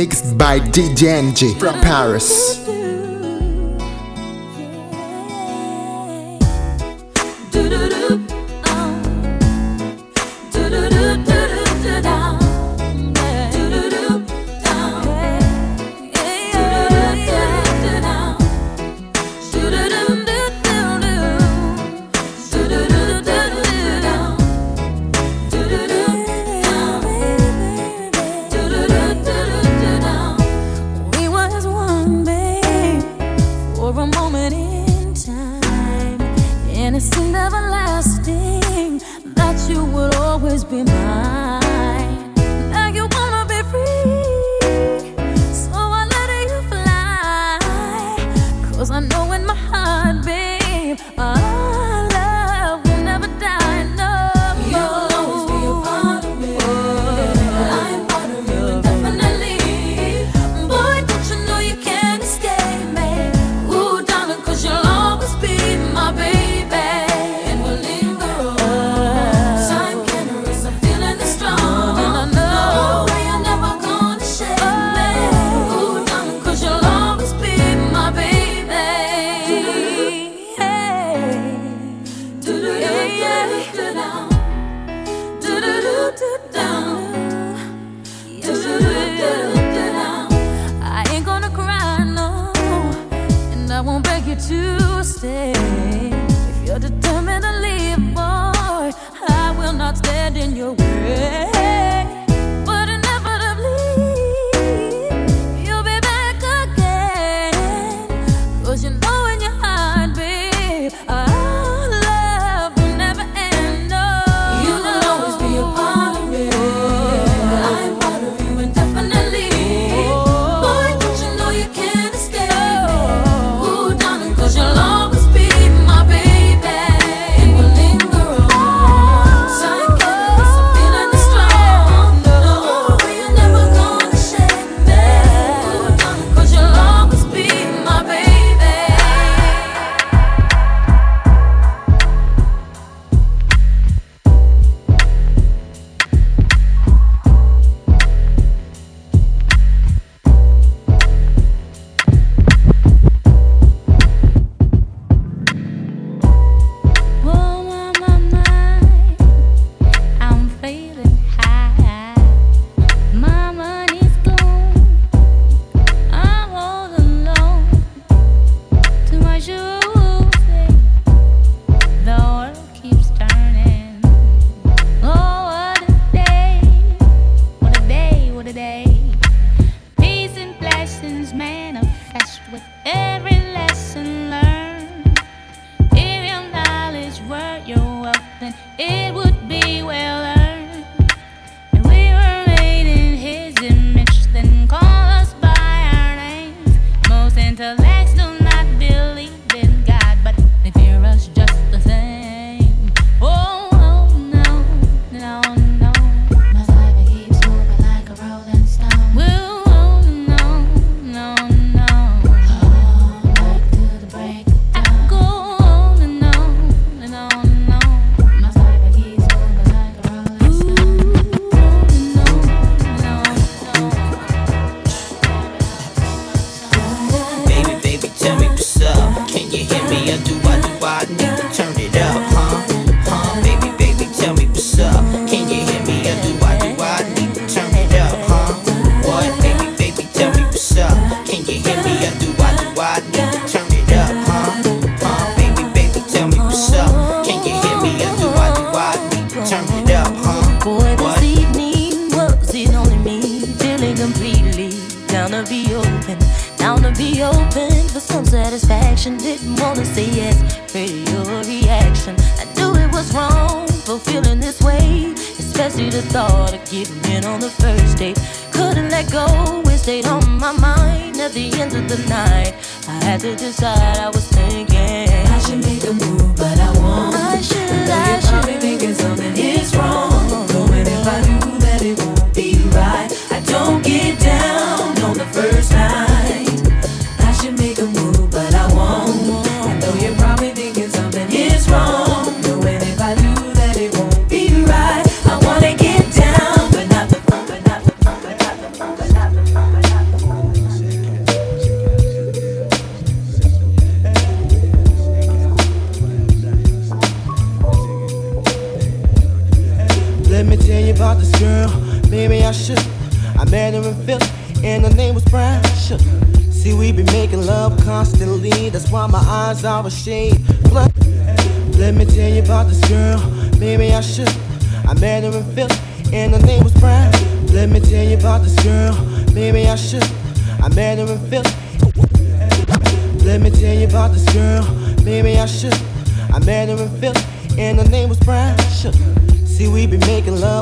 Mixed by DJ from Paris.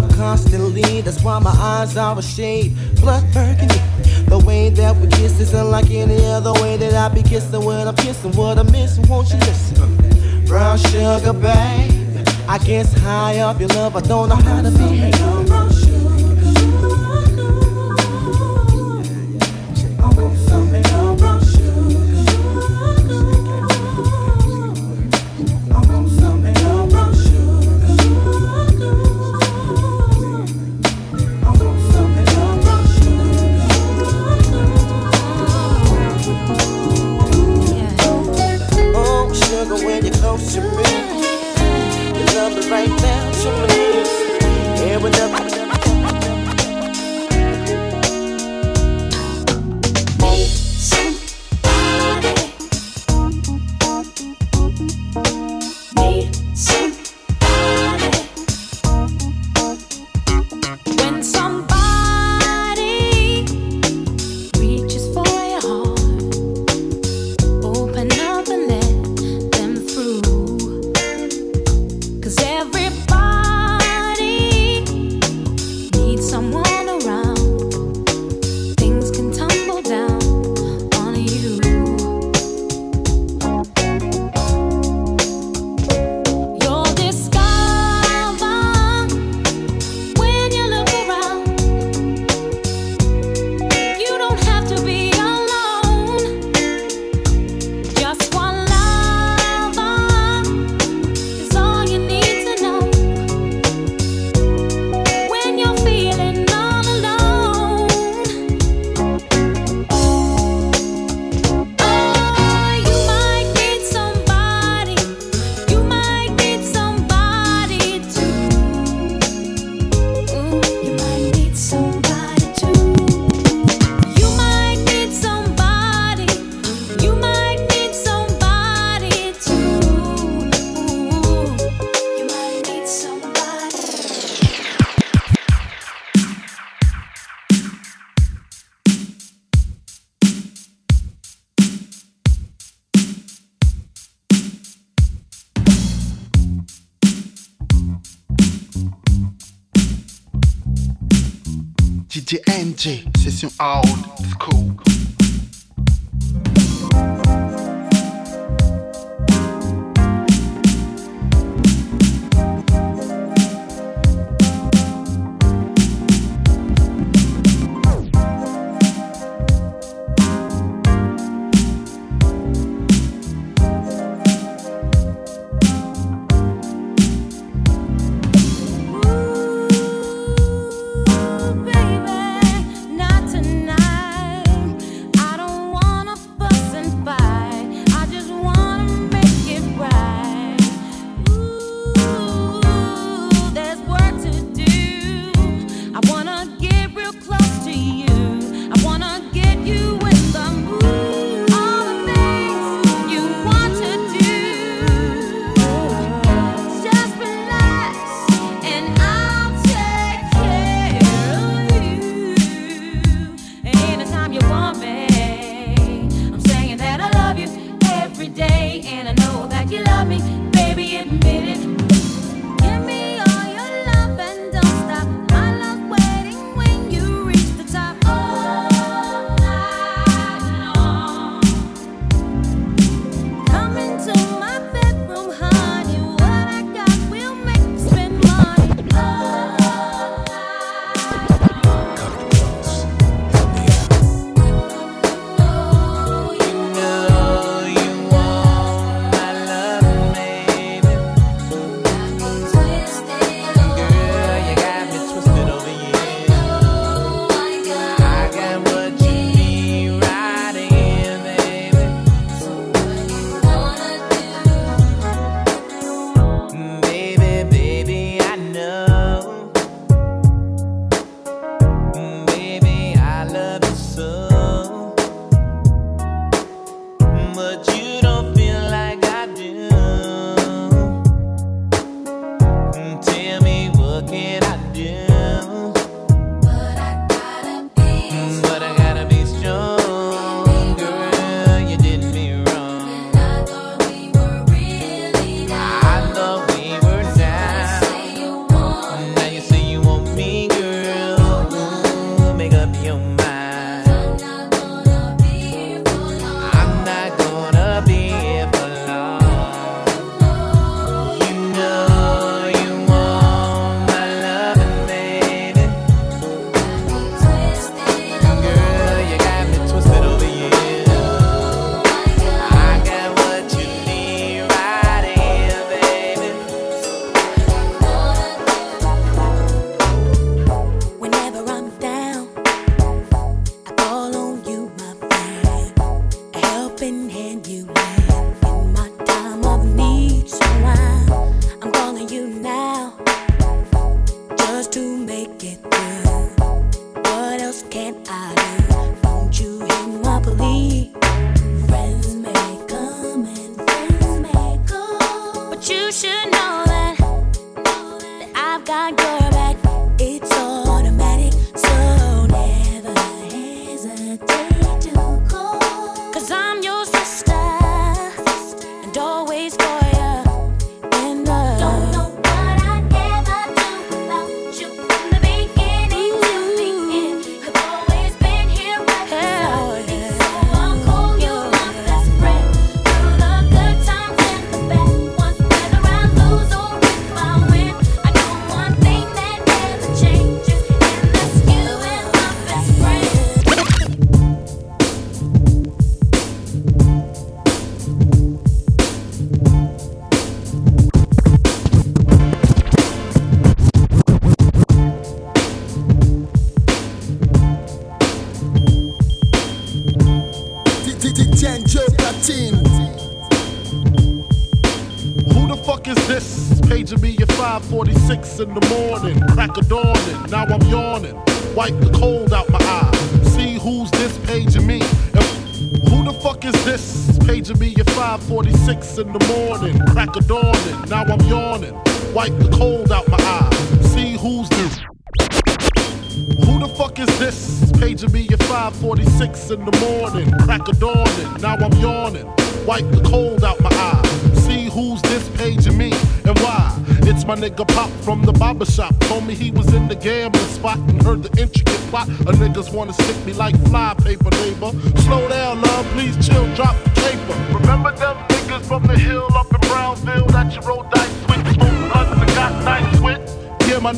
Love constantly, that's why my eyes are a shade blood burgundy. The way that we kiss is unlike any other way that I be kissing when I'm kissing. What I'm missing, won't you listen? Brown sugar, babe. I guess high up your love, I don't know how to behave. Session old school. in a dawning. Now I'm yawning, wipe the cold out my eye. See who's this? Who the fuck is this paging me at 5:46 in the morning, crack a dawning. Now I'm yawning, wipe the cold out my eye. See who's this paging me and why? It's my nigga Pop from the barber shop. Told me he was in the gambling spot and heard the intricate plot. A niggas wanna stick me like fly paper, neighbor. Slow down, love, please chill, drop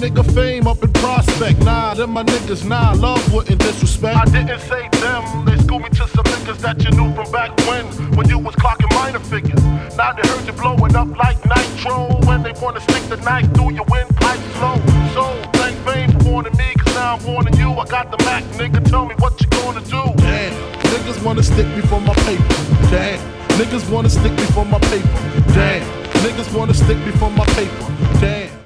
nigga fame up in Prospect. Nah, them my niggas, nah, love wouldn't disrespect. I didn't say them, they schooled me to some niggas that you knew from back when, when you was clocking minor figures. Now they heard you blowing up like nitro, and they wanna stick the knife through your windpipe slow. So, thank fame for warning me, cause now I'm warning you. I got the Mac, nigga, tell me what you gonna do. Damn, niggas wanna stick me for my paper. Damn, niggas wanna stick me for my paper. Damn, niggas wanna stick me for my paper. Damn.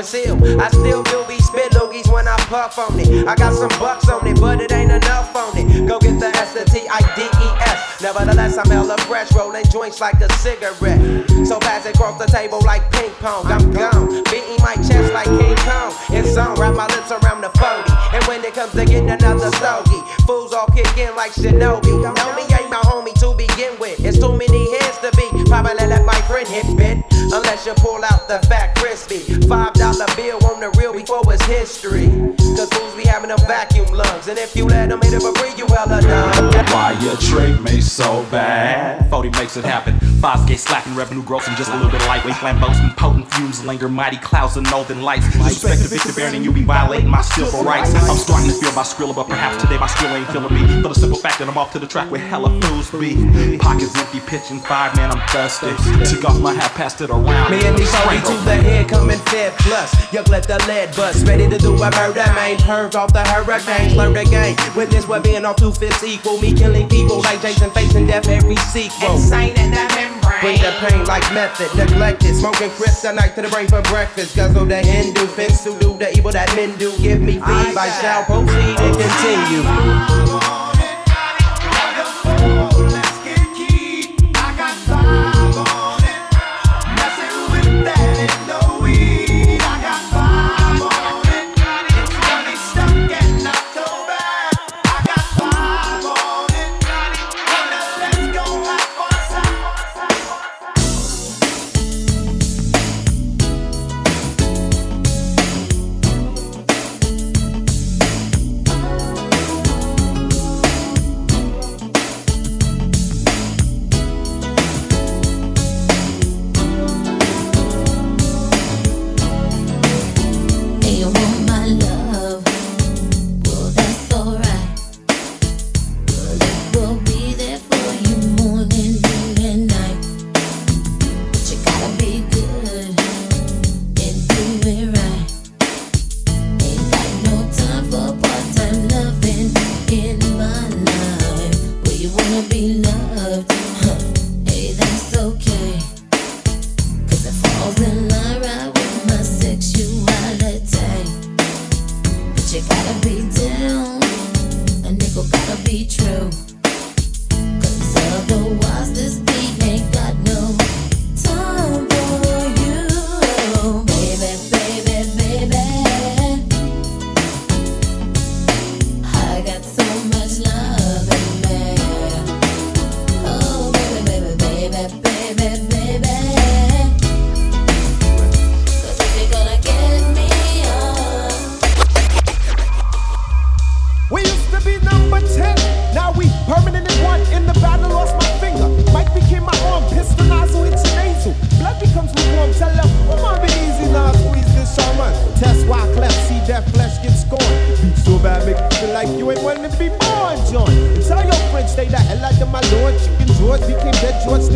Hill. I still do be spit loogies when I puff on it. I got some bucks on it, but it ain't enough on it. Go get the S T I D E S. Nevertheless, I'm hella fresh, rolling joints like a cigarette. So pass it across the table like ping pong. I'm gone, beating my chest like King Kong. It's on, wrap my lips around the 40. And when it comes to getting another stogie, fools all kick in like Shinobi. Makes it happen. Five gay slapping revenue growth and just a little bit of lightweight flamboasting. Potent fumes linger, mighty clouds of northern lights. Respect the victor bearing, you be violating my civil rights. I'm starting to feel my skrilla, but perhaps today my skrill ain't feeling me. For the simple fact that I'm off to the track with hella fools be. Pockets empty, pitching five, man, I'm thirsty. Took off my hat, passed it around. Me and these homies to the head coming fed plus. Yuck, let the lead bust. Ready to do a murder, man. Purge off the hurricanes, learn the game. Witness what being off two fifths equal. Me killing people like Jason facing death every sequel. Insane in the membrane. Bring the pain like method, neglected. Smoking kryptonite to the brain for breakfast. Guzzle the Hindu, fence to do the evil that men do. Give me feed, I shall proceed and continue. and be more John. Tell your friends they the hell out of my lord. Chicken George became dead George.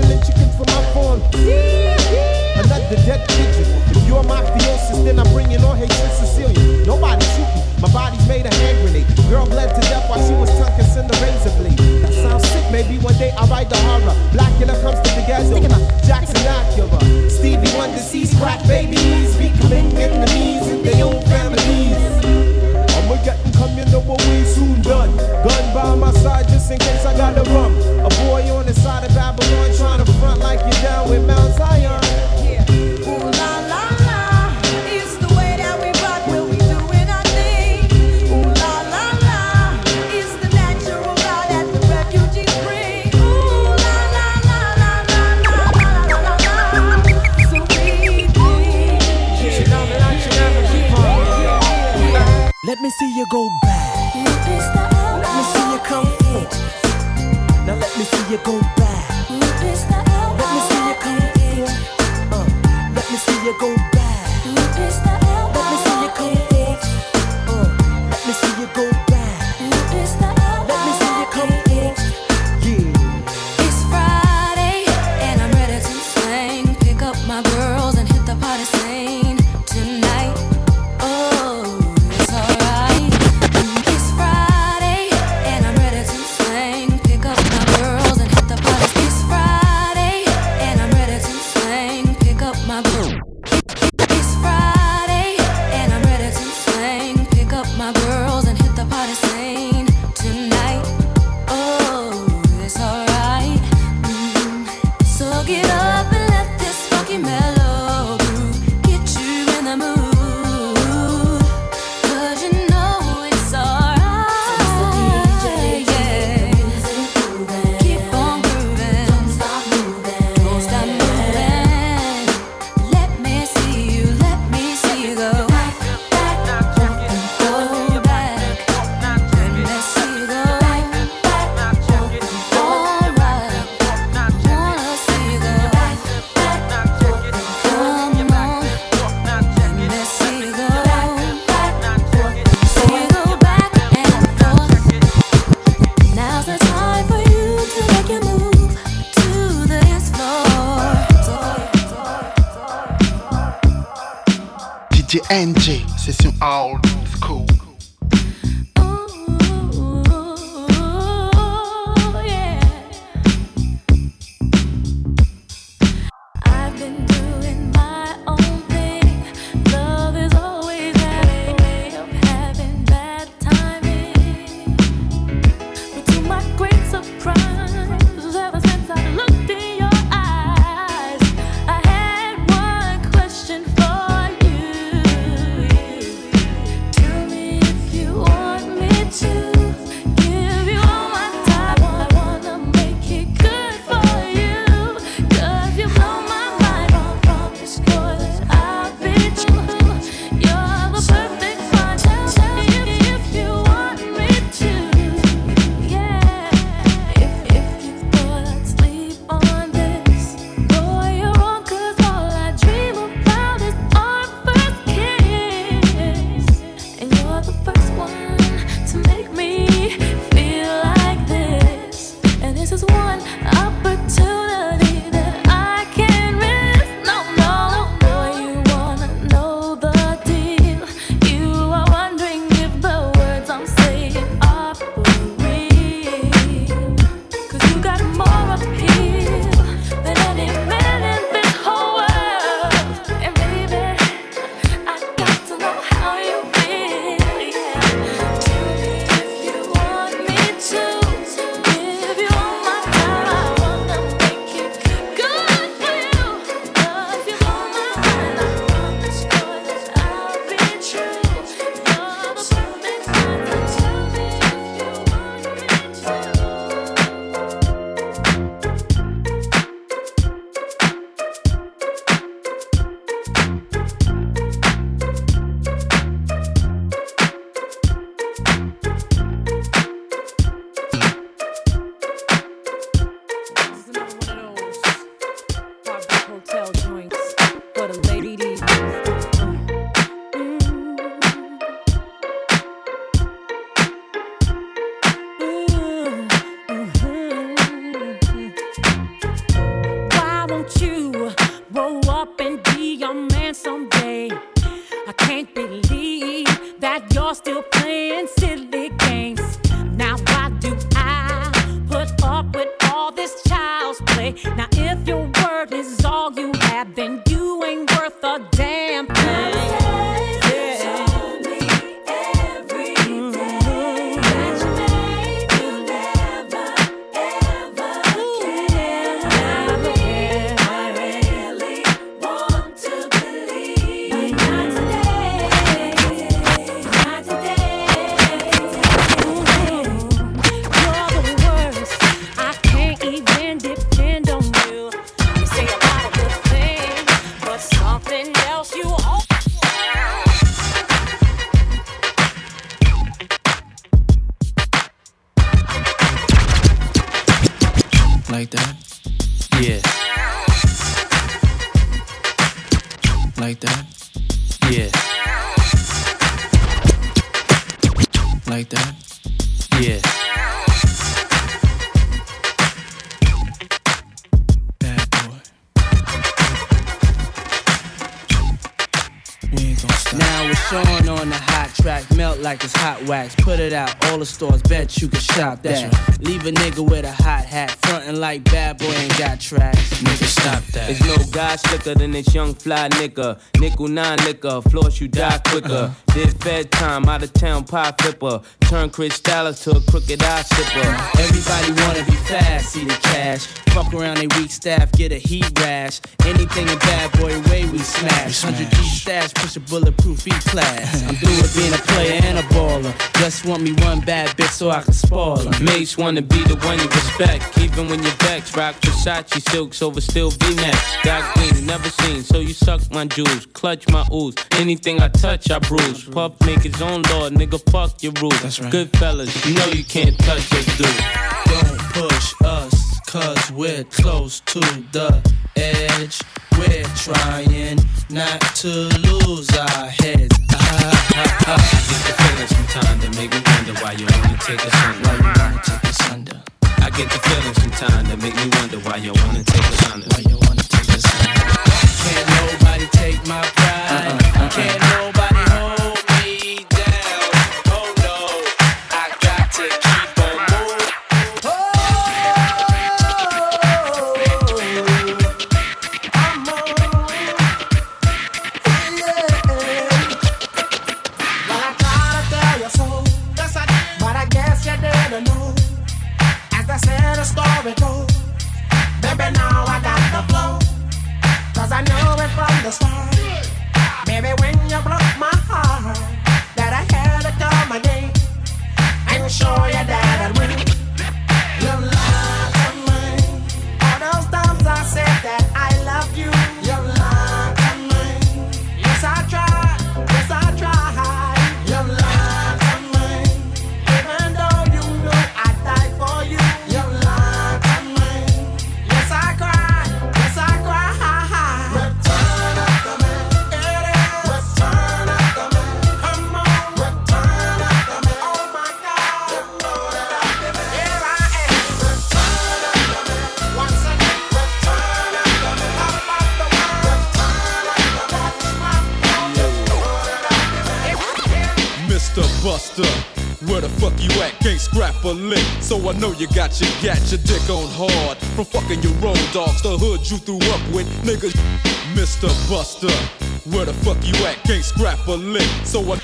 Like that? Hot wax. Put it out, all the stores, bet you can shop that. That's Leave a nigga with a hot hat, frontin' like bad boy ain't got tracks. Nigga, stop that. There's no guy slicker than this young fly nigga. Nickel nine liquor, floss you die quicker. Did fed time, out of town pie flipper. Turn Chris Dallas to a crooked eye sipper. Everybody wanna be fast, see the cash. Fuck around they weak staff, get a heat rash. Anything in bad boy way we smash. Hundred G stash, push a bulletproof E class. I'm through with being a player and a baller. Just want me one bad bitch so I can spoil her. Mates wanna be the one you respect. Even when your backs rock Versace silks over still V-necks. Got green, never seen, so you suck my jewels. Clutch my ooze. Anything I touch, I bruise. Puff make his own law, nigga, fuck your rules. That's right. Good fellas, you know you can't touch us, dude. Don't push us, cause we're close to the edge. We're trying not to lose our heads. Ah, ah, ah. I get the feeling sometimes that make me wonder why you wanna take us under. Why you wanna take us under? I get the feeling sometimes that make me wonder why you wanna take us under. Why you wanna take us under? Can't nobody take my pride. Uh-uh, uh-uh. Can't nobody hold know you got your gat, your dick on hard. From fucking your road dogs, the hood you threw up with, niggas. Mr. Buster. Where the fuck you at? Can't scrap a lick. So I.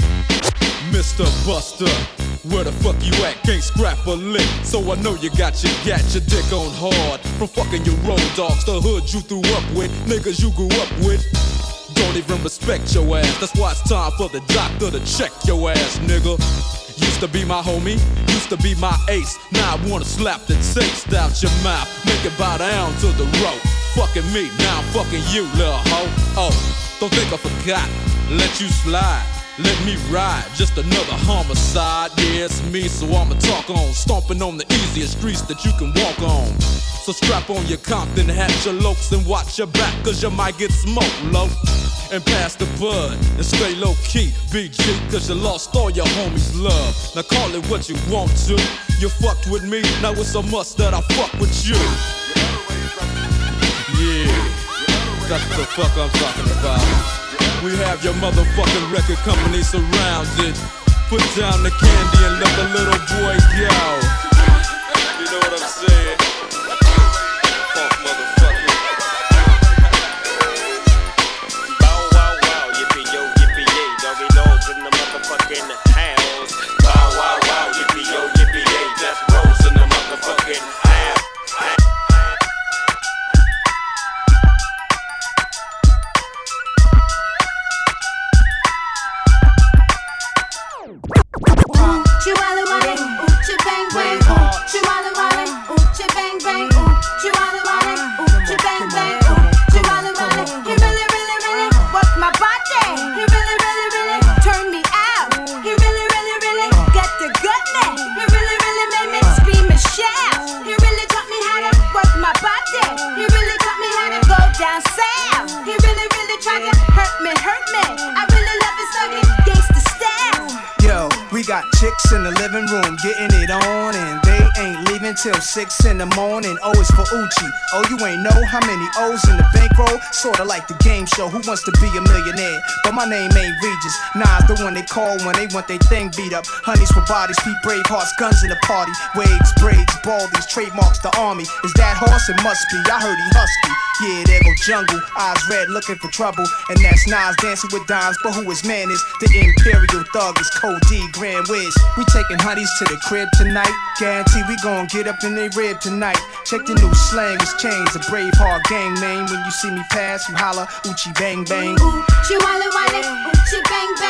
Mr. Buster. Where the fuck you at? Can't scrap a lick. So I know you got your gat, your dick on hard. From fucking your road dogs, the hood you threw up with, niggas you grew up with. Don't even respect your ass. That's why it's time for the doctor to check your ass, nigga. Used to be my homie, to be my ace. Now I wanna slap the taste out your mouth. Make it bow down to the rope. Fucking me, now I'm fucking you, little hoe. Oh, don't think I forgot. Let you slide. Let me ride, just another homicide. Yeah, it's me, so I'ma talk on. Stomping on the easiest streets that you can walk on. So strap on your Compton hat, your Locs, and watch your back, cause you might get smoked low. And pass the bud, and stay low key, BG, cause you lost all your homies' love. Now call it what you want to. You fucked with me, now it's a must that I fuck with you. Yeah, that's the fuck I'm talking about. We have your motherfucking record company surrounded. Put down the candy and let the little boy go. You know what I'm saying? How many O's in the? Sorta like the game show, Who Wants to Be a Millionaire? But my name ain't Regis. Nas the one they call when they want their thing beat up. Honeys for bodies, feet brave hearts, guns in the party. Waves, braids, baldies, trademarks the army. Is that horse? It must be. I heard he husky. Yeah, there go jungle. Eyes red, looking for trouble. And that's Nas dancing with dimes. But who his man is? The Imperial Thug is Code D, Grand Wiz. We taking honeys to the crib tonight. Guarantee we gon' get up in they rib tonight. Check the new slang, it's changed. A brave heart gang name. When you see me pass, you holla, Uchi bang bang. Ooh, she wale, ooh, she bang bang,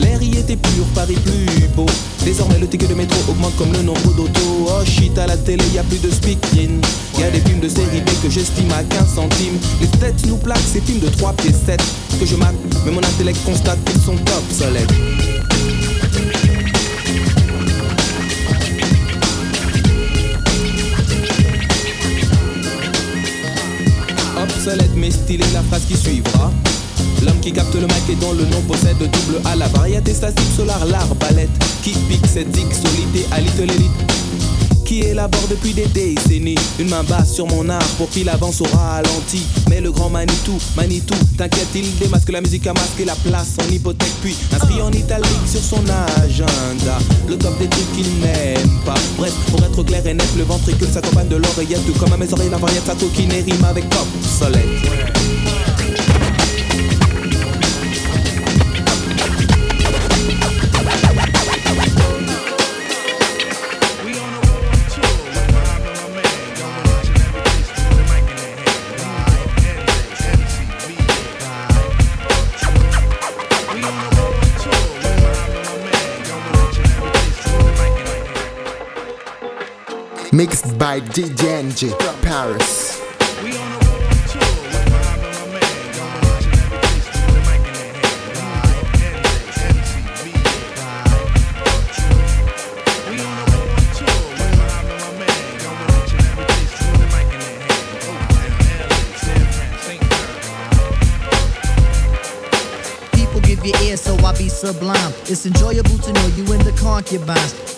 L'air y était pur, Paris plus beau. Désormais, le ticket de métro augmente comme le nombre d'autos. Oh shit, à la télé, y a plus de speaking. Y a des films de série B que j'estime à 15 centimes. Les têtes nous plaquent ces films de 3 pieds 7 que je marque, mais mon intellect constate qu'ils sont obsolètes. Obsolète mais stylé la phrase qui suivra. L'homme qui capte le mic et dont le nom possède double A La variété statique solar, l'arbalète Qui pique cette zig solité à little élite qui élabore depuis des décennies? Une main basse sur mon art pour qu'il avance au ralenti. Mais le grand Manitou, Manitou, t'inquiète il démasque la musique à masquer la place en hypothèque. Puis inscrit en italique sur son agenda Le top des trucs qu'il n'aime pas. Bref, pour être clair et net, le ventricule s'accompagne de l'oreillette comme à mes oreilles la variété sa coquine rime avec obsolète Mixed by DJ DJNG Paris. People give you ear, so I be sublime. It's enjoyable to know you in the concubines.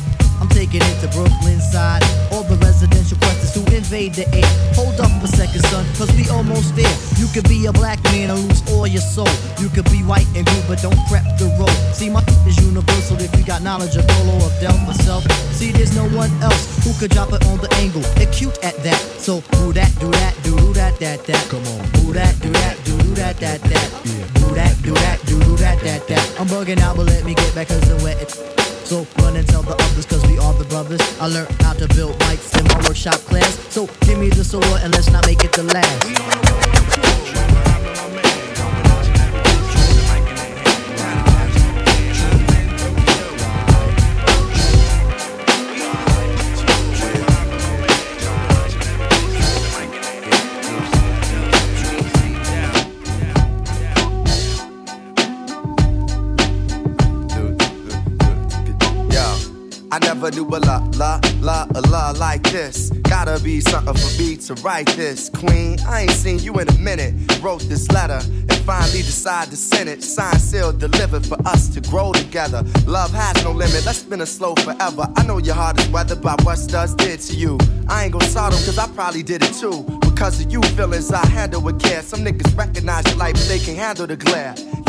I'm taking it to Brooklyn side. All the residential questions to invade the air. Hold up a second, son, cause we almost there. You could be a black man and lose all your soul. You could be white and blue, but don't prep the road. See, my is universal if you got knowledge of Dolo or Del myself. See, there's no one else who could drop it on the angle. Acute at that. So, do that, do that, do that, that, that. Come on. Do that, do that, do do that, that, that. Do that, do that, do do that, that, that. I'm bugging out, but let me get back cause I'm wet. So run and tell the others cause we are the brothers. I learned how to build mics in my workshop class. So give me the sword and let's not make it the last. Never knew a la la la a la like this. Gotta be something for me to write this. Queen, I ain't seen you in a minute. Wrote this letter and finally decided to send it. Signed, sealed, delivered for us to grow together. Love has no limit, let's spin a slow forever. I know your heart is weathered by what studs did to you. I ain't gon' start 'em cause I probably did it too. Because of you feelings I handle with care. Some niggas recognize your life, but they can't handle the glare.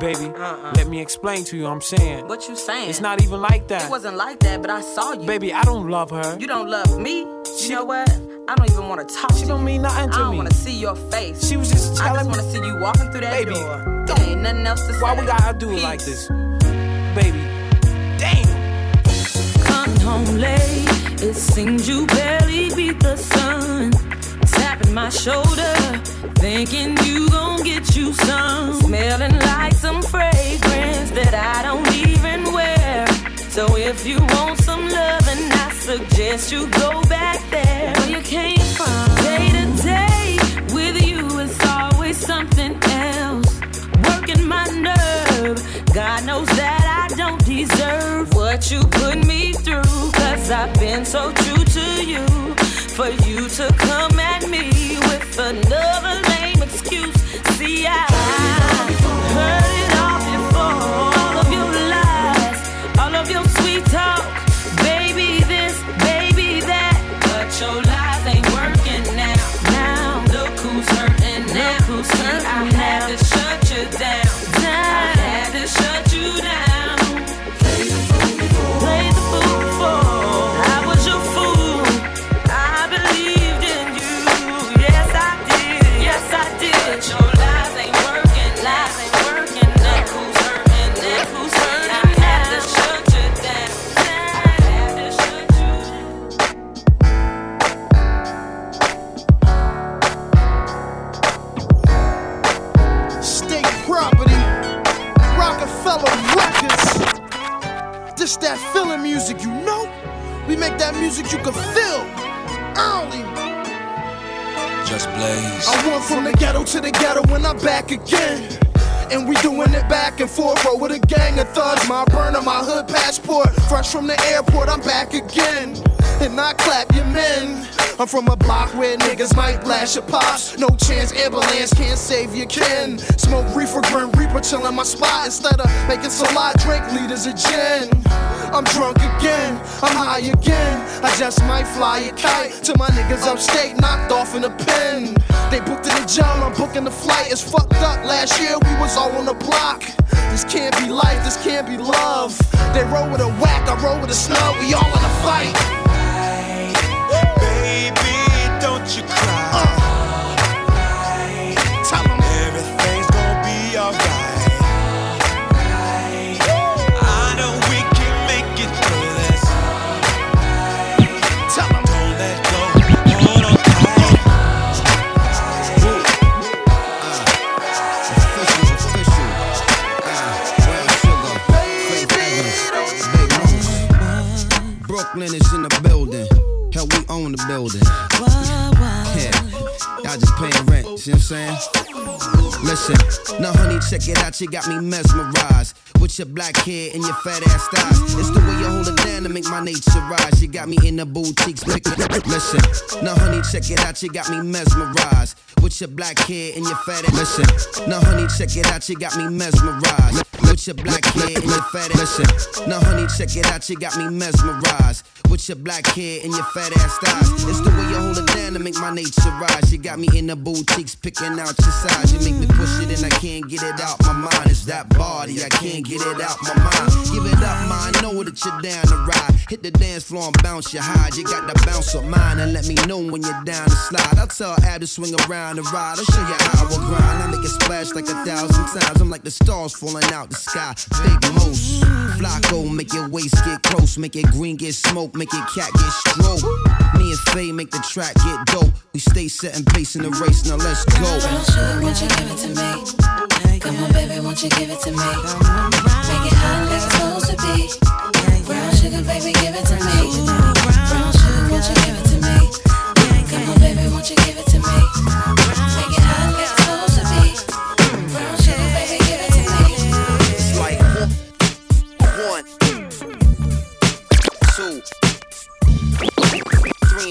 Baby, uh-uh. let me explain to you. I'm saying What you saying? it's not even like that. It wasn't like that, but I saw you. Baby, I don't love her. You don't love me. You know what? I don't even want to talk She to don't you. mean nothing to me. I don't want to see your face. She was just telling me. I telling just want to see you walking through that Baby, door. There ain't nothing else to say. Why we gotta do it like this? Baby, damn. Coming home late, it seems you barely beat the sun. Tapping my shoulder, thinking you gon' get you some. Smelling like some fragrance that I don't even wear. So if you want some loving, I suggest you go back there where you came from. Day to day with you, it's always something else. Working my nerve. God knows that I don't deserve what you put me through. Cause I've been so true to you. For you to come at me another lame excuse. See, I heard pops. No chance, ambulance can't save your kin. Smoke reefer, grim reaper, chillin' my spot. Instead of making salad, drink liters of gin. I'm drunk again, I'm high again. I just might fly a kite to my niggas upstate, knocked off in a pen. They booked in the jail, I'm booking the flight. It's fucked up. Last year we was all on the block. This can't be life, this can't be love. They roll with a whack, I roll with a snub. We all in a fight. Building. Yeah, y'all just paying rent. See what I'm saying? Listen, now honey, check it out. You got me mesmerized with your black hair and your fat ass thighs. It's the way you hold it down to make my nature rise. You got me in the boutiques. Listen, now honey, check it out. You got me mesmerized with your black hair and your fat ass. Listen, now honey, check it out. You got me mesmerized with your black hair and your fat ass. Listen, now honey, check it out. You got me mesmerized with your black hair and your fat ass thighs. It's the way you hold it down to make my nature rise. You got me in the boutiques picking out your size. You make me push it and I can't get it out my mind. It's that body, I can't get it out my mind. Give it up, I know that you're down to ride. Hit the dance floor and bounce your hide. You got the bounce of mine and let me know when you're down to slide. I'll tell Ab to swing around and ride. I'll show you how I will grind. I make it splash like a thousand times. I'm like the stars falling out the sky. Big Moose, Flacco, make your waist get close. Make it green get smoke, make it cat get stroke. Me and Faye make the track get dope. We stay setting pace in the race, now let's go. Sugar, won't you give it to me? Come on, baby, won't you give it to me? Make it hot like it's supposed to be. Brown sugar, baby, give it to me. Brown sugar, won't you give it to me? Come on, baby, won't you give it to me?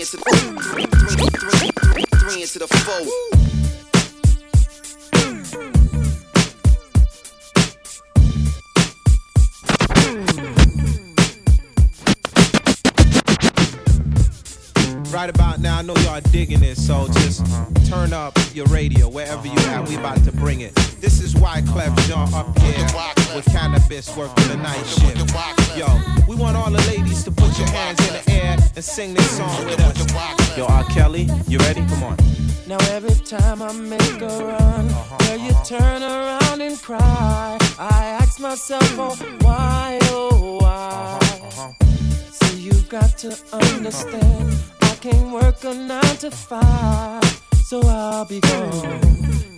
Three into three, three, three, three, three into the four. Right about now, I know y'all digging it, so just turn up your radio wherever you at. We about to bring it. This is Wyclef Jean up here with Canibus working the night shift. Yo, we want all the ladies to put your hands in the air and sing this song with us. Yo, R. Kelly, you ready? Come on. Now every time I make a run, uh-huh, where you uh-huh. turn around and cry, I ask myself, oh why, oh why? Uh-huh, See, you've got to understand, can't work a nine to five, so I'll be gone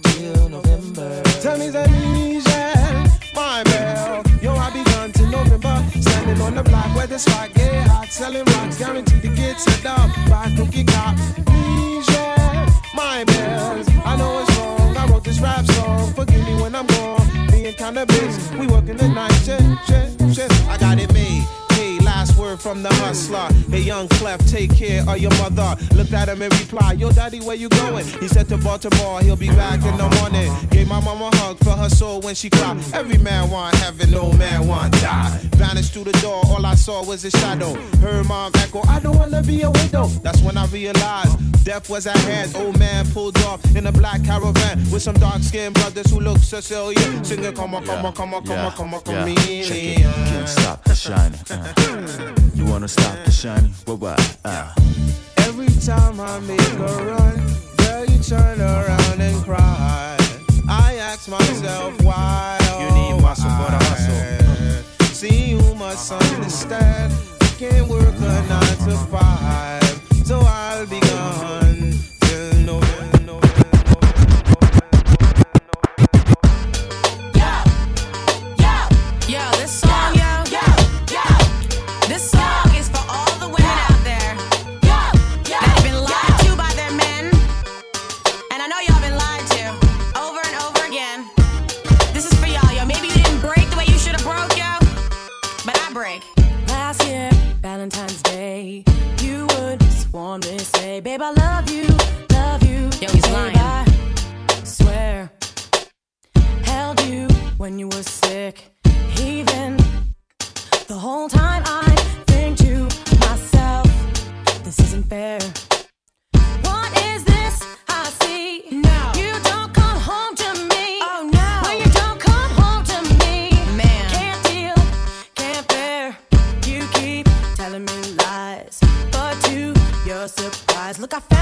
till November. Tell me that Niger, my bell. Yo, I'll be gone till November. Standing on the block where the spot get hot. Selling rocks, guaranteed to get set up by cookie cop. Niger, my bells. I know it's wrong. I wrote this rap song. Forgive me when I'm gone. Being kinda busy. We working the night shift, shift, shift. I got it from the hustler. Hey, young Clef, take care of your mother. Looked at him and replied, Yo, daddy, where you going? He said to Baltimore, he'll be back in the morning. Gave my mama a hug for her soul when she cried. Every man want heaven, no man want die. Vanished through the door, all I saw was a shadow. Heard mom echo, I don't wanna be a widow. That's when I realized death was at hand. Old man pulled off in a black caravan with some dark skinned brothers who look Sicilian. Singing, come on, come on, come on, come on, come on, come on, Check it. Can't stop the shining. Uh. You wanna stop the shining? What? What? Uh. Every time I make a run, girl, you turn around and cry. I ask myself why. You need muscle for the hustle. See, you must understand. I can't work a nine to five, you were sick. Even the whole time I think to myself, this isn't fair. What is this I see? No. You don't come home to me. Oh, no. When you don't come home to me. Man. Can't deal, can't bear. You keep telling me lies. But to your surprise, look, I found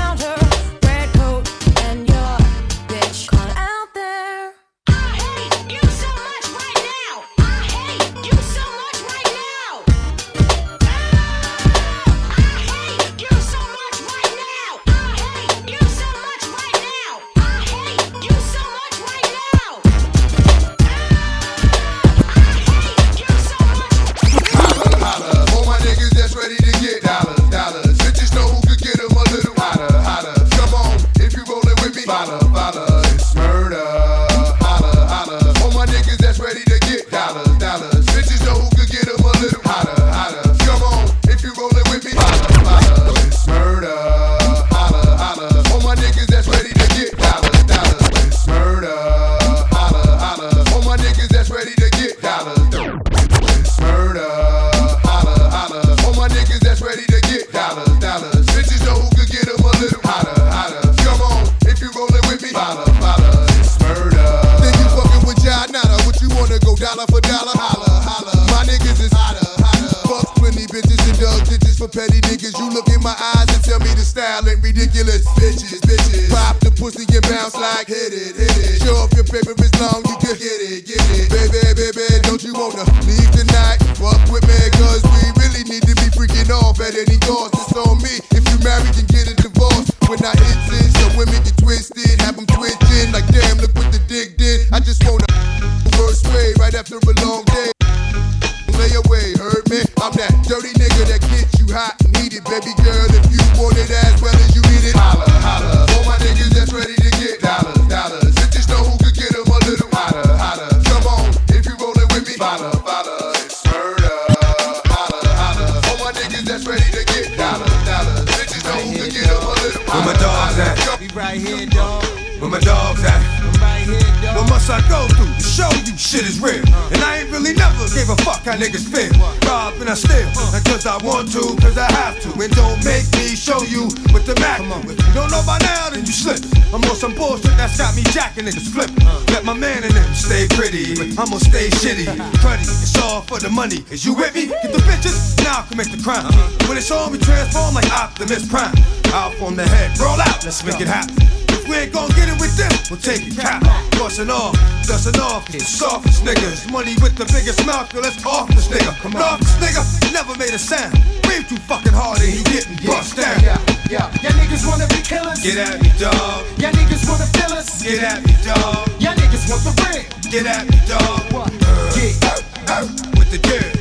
I'm that dirty nigga that gets you hot and heated, baby girl. If you want it as well as you need it, holla, holla. All my niggas that's ready to get dollars, dollars. Bitches know who could get them a little hotter, hotter. Come on, if you rollin' with me, follow, follow. It's murder, holla, holla. All my niggas that's ready to get dollars, dollars. Bitches know who could get 'em a little Where my dogs at? We right here, dog. Where my dogs at? Right here, dog. What must I go through to show you shit is real? And I ain't really never gave a fuck how niggas feel. Rob and I steal, not cause I want to, cause I have to. And don't make me show you what the Mac. If you don't know by now, then you slip. I'm on some bullshit that's got me jacking niggas flipping. Let my man in them stay pretty, but I'ma stay shitty. Cruddy, it's all for the money. Is you with me? Get the bitches, now I commit the crime. When it's on, we transform like Optimus Prime. Out on the head, roll out, let's make it happen. We ain't gon' get it with them, we'll take it cap. Bustin' off, dustin' off, the softest niggas. Money with the biggest mouth, yo, let's off this nigga. Come on, off this nigga, never made a sound. Breathe too fucking hard and he getting bust down. Yeah, yeah. Y'all niggas wanna be killers. Get at me, dog. Y'all niggas wanna fill us. Get at me, dog. Y'all niggas want the ring. Get at me, dog. Yeah. With the dirt.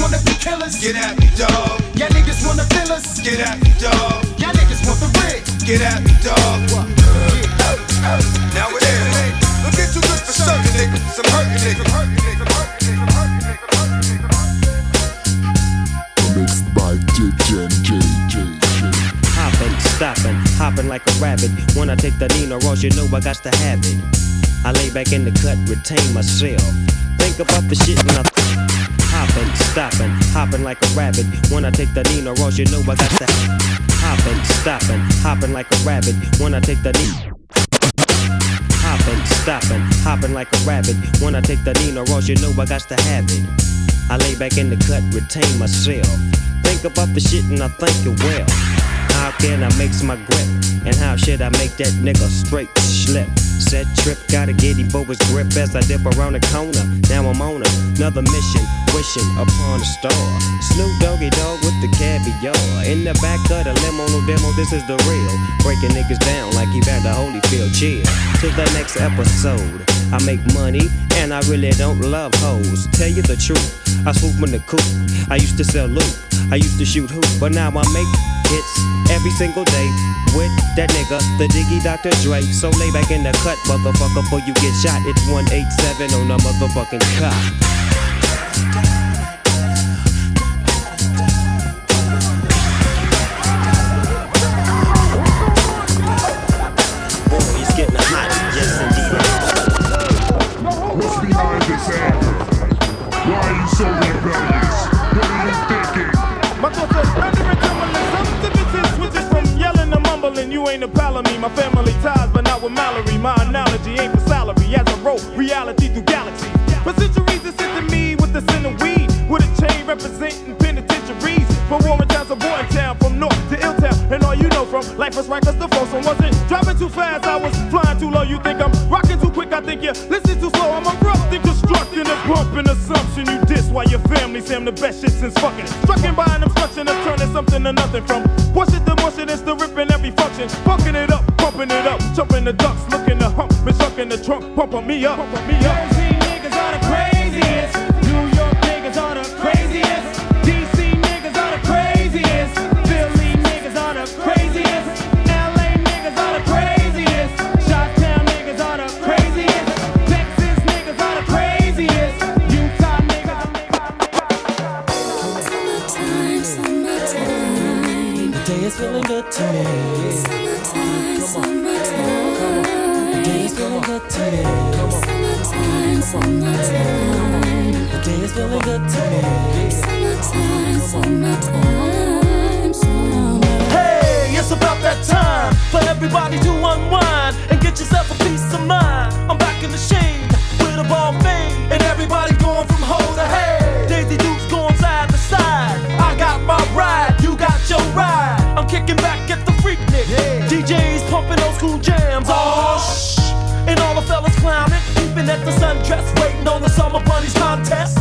Y'all niggas wanna be killers. Get at me, dog. Y'all niggas wanna fill us. Get at me, dog. Y'all niggas want the ring. Get at me, dog. Now it is. Look at you good for certain niggas. Some hurting niggas. Hurting niggas. Hurting niggas. Hurting niggas. Mixed by DJ Hopping, stopping, hopping like a rabbit. When I take the Nina Ross, you know I got to have it. I lay back in the cut, retain myself. Think about the shit when I hopping, stopping, hopping like a rabbit. When I take the Nina Ross, you know I got to hopping, stopping, hopping like a rabbit. When I take the Nina hopping, stopping, hopping like a rabbit. When I take the Nina Ross, you know I got to have it. I lay back in the cut, retain myself. Think about the shit and I think it well. How can I mix my grip? And how should I make that nigga straight slip? Set trip, got a giddy his grip as I dip around the corner. Now I'm on another mission, wishing upon a star. Snoop Doggy Dogg with the caviar. In the back of the limo, no demo, this is the real. Breaking niggas down like Evander Holyfield. Chill to the next episode. I make money and I really don't love hoes. Tell you the truth, I swoop in the coop. I used to sell loot, I used to shoot hoop, but now I make hits every single day with that nigga, the Diggy Dr. Dre. So lay back in the cut, motherfucker, before you get shot. It's 187 on the motherfucking cop. Boy, he's You ain't a pal of me. My family ties, but not with Mallory. My analogy ain't for salary as I roll reality through galaxies. For centuries, it's to me with the sin of weed, with a chain representing penitentiaries. From Warren Town to Boytown, Town, from North to Illtown, and all you know from life was right 'cause the one wasn't driving too fast. I was flying too low. You think I'm rocking too quick? I think you listen too slow. I'm erupting, constructing a bumping assumption. You diss while your family say I'm the best shit since fucking. Strucking by an obstruction of turning something to nothing from push function. Bucking it up, pumping it up, jumping the ducks, looking the hump, been stuck in the trunk, pumping me up, pumping me up. feeling good to me. Hey, it's about that time for everybody to unwind and get yourself a peace of mind. I'm back in the shade with a ball made. looking back at the freaknik. Yeah. DJs pumping old school jams. Oh, shh. And all the fellas clowning, peeping at the sundress, waiting on the summer bunnies contest.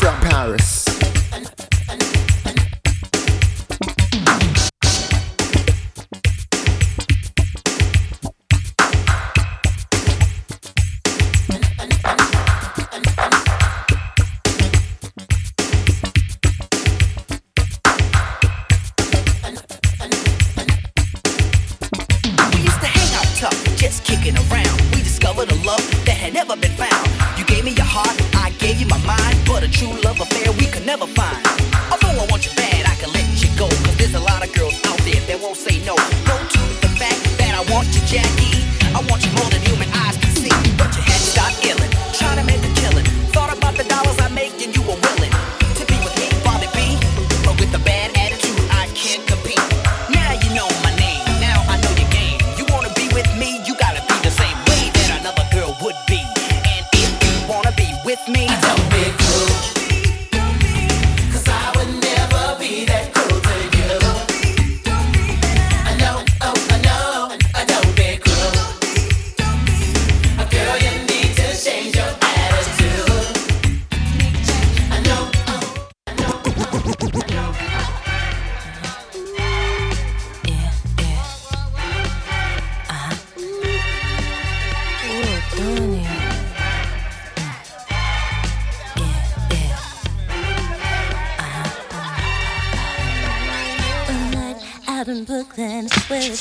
From Paris.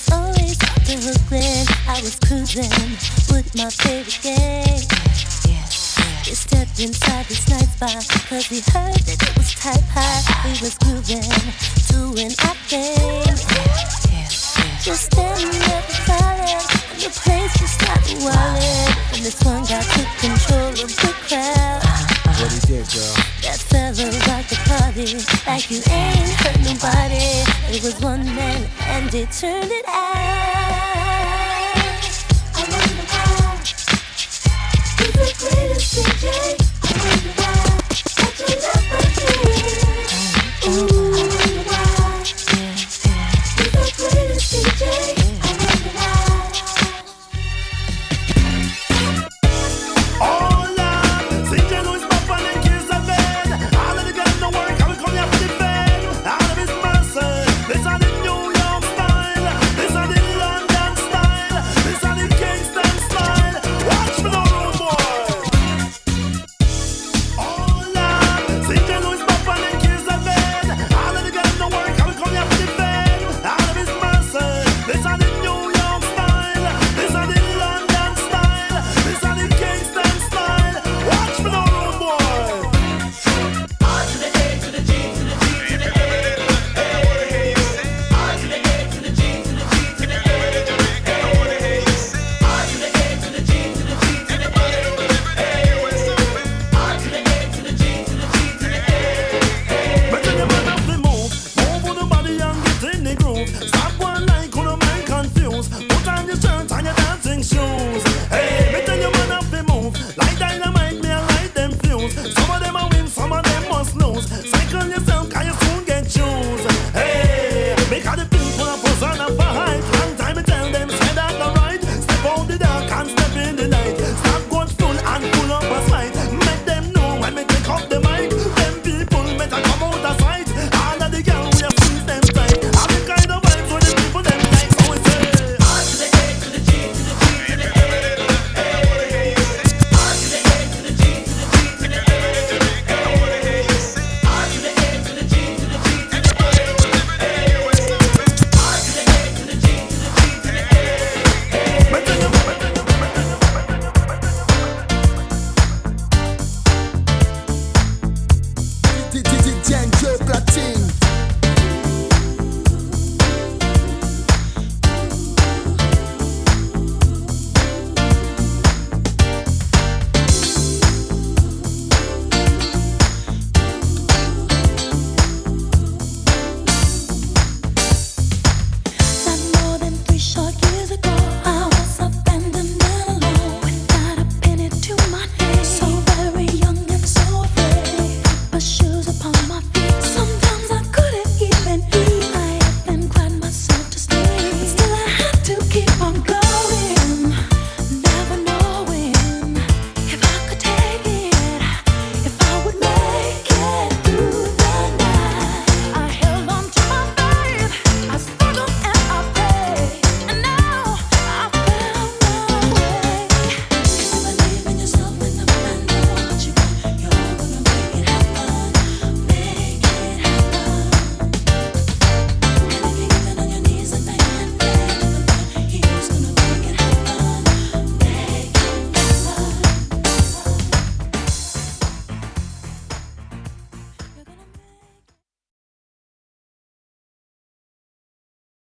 Brooklyn, where it's always the Brooklyn. I was cruising with my favorite gang. We stepped inside this night's bar, cause we heard that it was type high. We was grooving, doing our thing. Just standing there silent, and the place just started wildin'. And this one guy took control of the crowd. What he did, girl? That fella rocked the party like you ain't hurt nobody. It was one man and he turned it out. I wonder why he's the greatest DJ. I wonder why such a love for. Ooh.